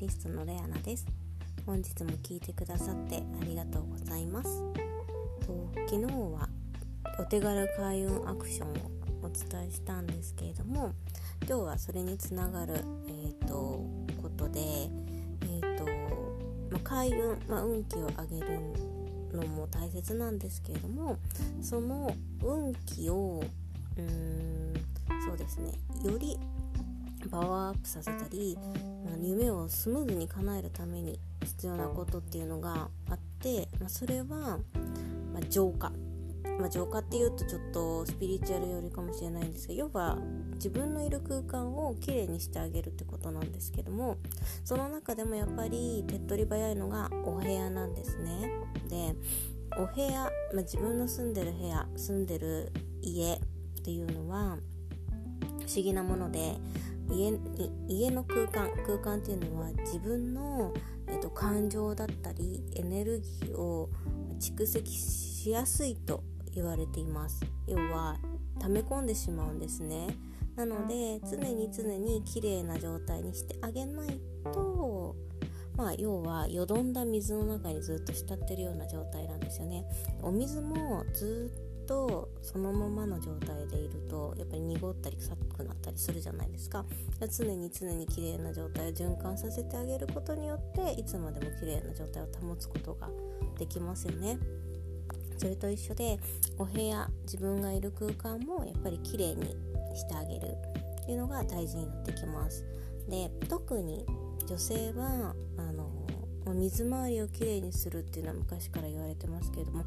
リストのレアナです。本日も聞いてくださってありがとうございます。と昨日はお手軽開運アクションをお伝えしたんですけれども今日はそれにつながる、えーと、ことで、えーとまあ、開運、まあ、運気を上げるのも大切なんですけれどもその運気をうーんそうですねよりパワーアップさせたり、夢をスムーズに叶えるために必要なことっていうのがあって、まあ、それは、まあ、浄化、まあ、浄化っていうとちょっとスピリチュアル寄りかもしれないんですが要は自分のいる空間をきれいにしてあげるってことなんですけどもその中でもやっぱり手っ取り早いのがお部屋なんですね。でお部屋、まあ、自分の住んでる部屋住んでる家っていうのは不思議なもので家家の空間空間っていうのは自分の、えっと、感情だったりエネルギーを蓄積しやすいと言われています。要は溜め込んでしまうんですね。なので常に常に綺麗な状態にしてあげないとまあ要はよどんだ水の中にずっと浸ってるような状態なんですよね。お水もずっととそのままの状態でいるとやっぱり濁ったり臭くなったりするじゃないですか。常に常に綺麗な状態を循環させてあげることによっていつまでも綺麗な状態を保つことができますよね。それと一緒でお部屋自分がいる空間もやっぱり綺麗にしてあげる。っていうのが大事になってきます。で特に女性はあの水回りをきれいにするっていうのは昔から言われてますけれども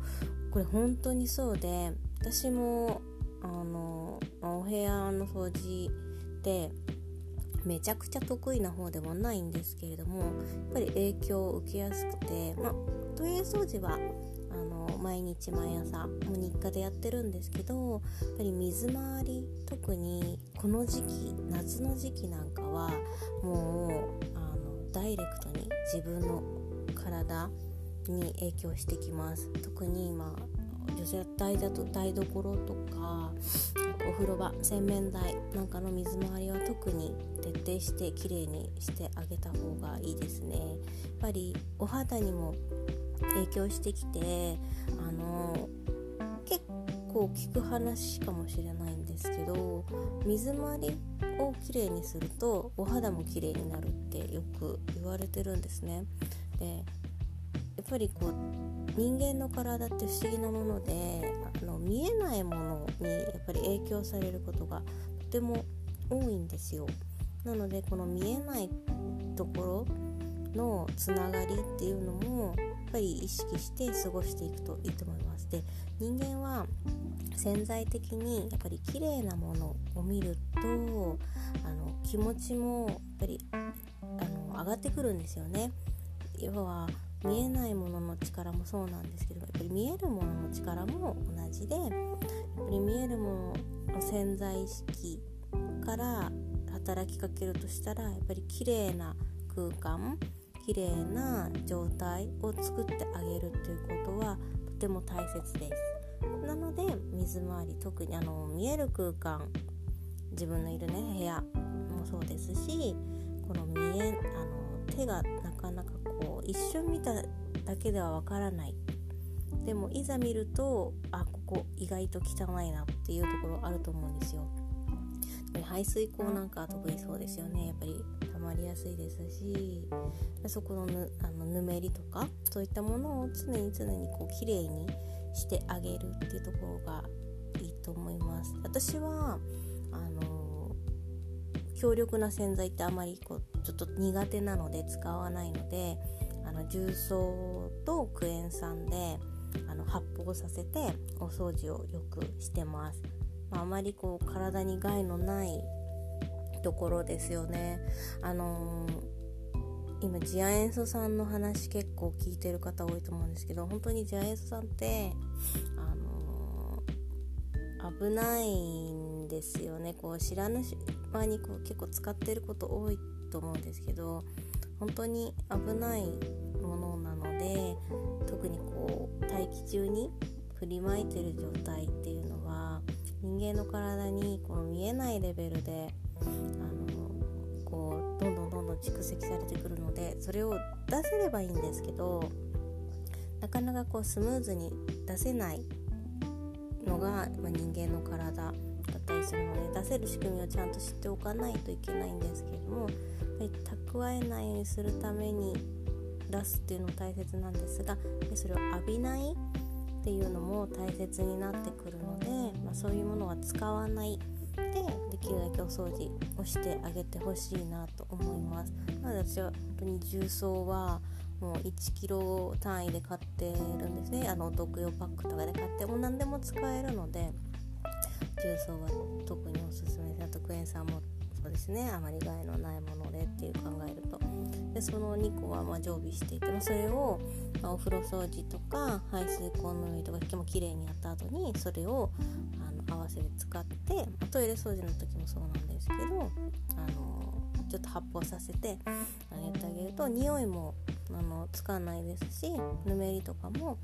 これ本当にそうで私もあのお部屋の掃除でめちゃくちゃ得意な方ではないんですけれどもやっぱり影響を受けやすくて、まあ、トイレ掃除はあの毎日毎朝もう日課でやってるんですけどやっぱり水回り特にこの時期夏の時期なんかはもうダイレクトに自分の体に影響してきます。特に今女性台だと台所とかお風呂場洗面台なんかの水回りは特に徹底してきれいにしてあげた方がいいですね。やっぱりお肌にも影響してきてあの結構聞く話かもしれないんですけど水回りをきれいにするとお肌もきれいになるってよく言われてるんですね。でやっぱりこう人間の体って不思議なものであの見えないものにやっぱり影響されることがとても多いんですよ。なのでこの見えないところのつながりっていうのもやっぱり意識して過ごしていくといいと思います。で人間は潜在的にやっぱり綺麗なものを見るとあの気持ちもやっぱりあの上がってくるんですよね。要は見えないものの力もそうなんですけどやっぱり見えるものの力も同じでやっぱり見えるものの潜在意識から働きかけるとしたらやっぱり綺麗な空間綺麗な状態を作ってあげるということはとても大切です。なので水回り特にあの見える空間自分のいるね部屋もそうですしこの見えあの手がなかなかこう一瞬見ただけではわからない。でもいざ見るとあここ意外と汚いなっていうところあると思うんですよ。排水口なんかは特にそうですよね。やっぱりまりやすいですしそこのぬあのぬめりとかそういったものを常に常にこう綺麗にしてあげるっていうところがいいと思います。私はあの強力な洗剤ってあまりこうちょっと苦手なので使わないのであの重曹とクエン酸であの発泡させてお掃除をよくしてます、まあ、あまりこう体に害のないところですよね。あのー、今次亜塩素酸の話結構聞いてる方多いと思うんですけど本当に次亜塩素酸ってあのー、危ないんですよね。こう知らぬ間にこう結構使ってること多いと思うんですけど本当に危ないものなので特にこう大気中に振りまいてる状態っていうのは人間の体にこの見えないレベルであのこうどんどんどんどん蓄積されてくるのでそれを出せればいいんですけどなかなかこうスムーズに出せないのが、まあ、人間の体だったりするので出せる仕組みをちゃんと知っておかないといけないんですけれどもやっぱり蓄えないようにするために出すっていうのも大切なんですがでそれを浴びないっていうのも大切になってくるので、まあ、そういうものは使わないきるだけお掃除をしてあげてほしいなと思います。なので私は本当に重曹はもう1キロ単位で買ってるんですね。あのお得用パックとかで買っても何でも使えるので重曹は特におすすめであとクエン酸もそうですね。あまり害のないものでっていう考えると。でその2個はま常備していて、まあ、それを、お風呂掃除とか排水口の上とかもきれいにやった後にそれをあせて使って、トイレ掃除の時もそうなんですけどあのちょっと発泡させてやってあげると匂いもあのつかないですしぬめりとかも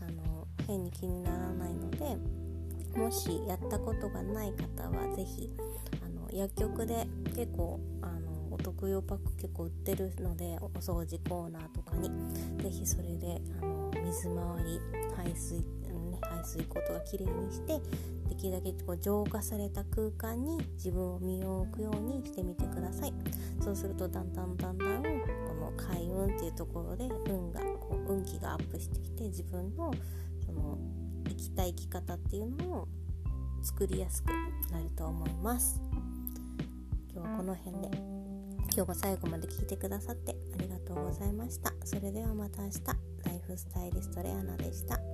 あの変に気にならないのでもしやったことがない方は是非薬局で結構あのお得用パック結構売ってるのでお掃除コーナーとかに是非それであの水回り排水、排水口とかきれいにしてできるだけこう浄化された空間に自分を身を置くようにしてみてください。そうするとだんだんだんだんこの開運っていうところで運がこう運気がアップしてきて自分のその生きたい生き方っていうのを作りやすくなると思います。今日はこの辺で。今日も最後まで聞いてくださってありがとうございました。それではまた明日。ライフスタイリストレアナでした。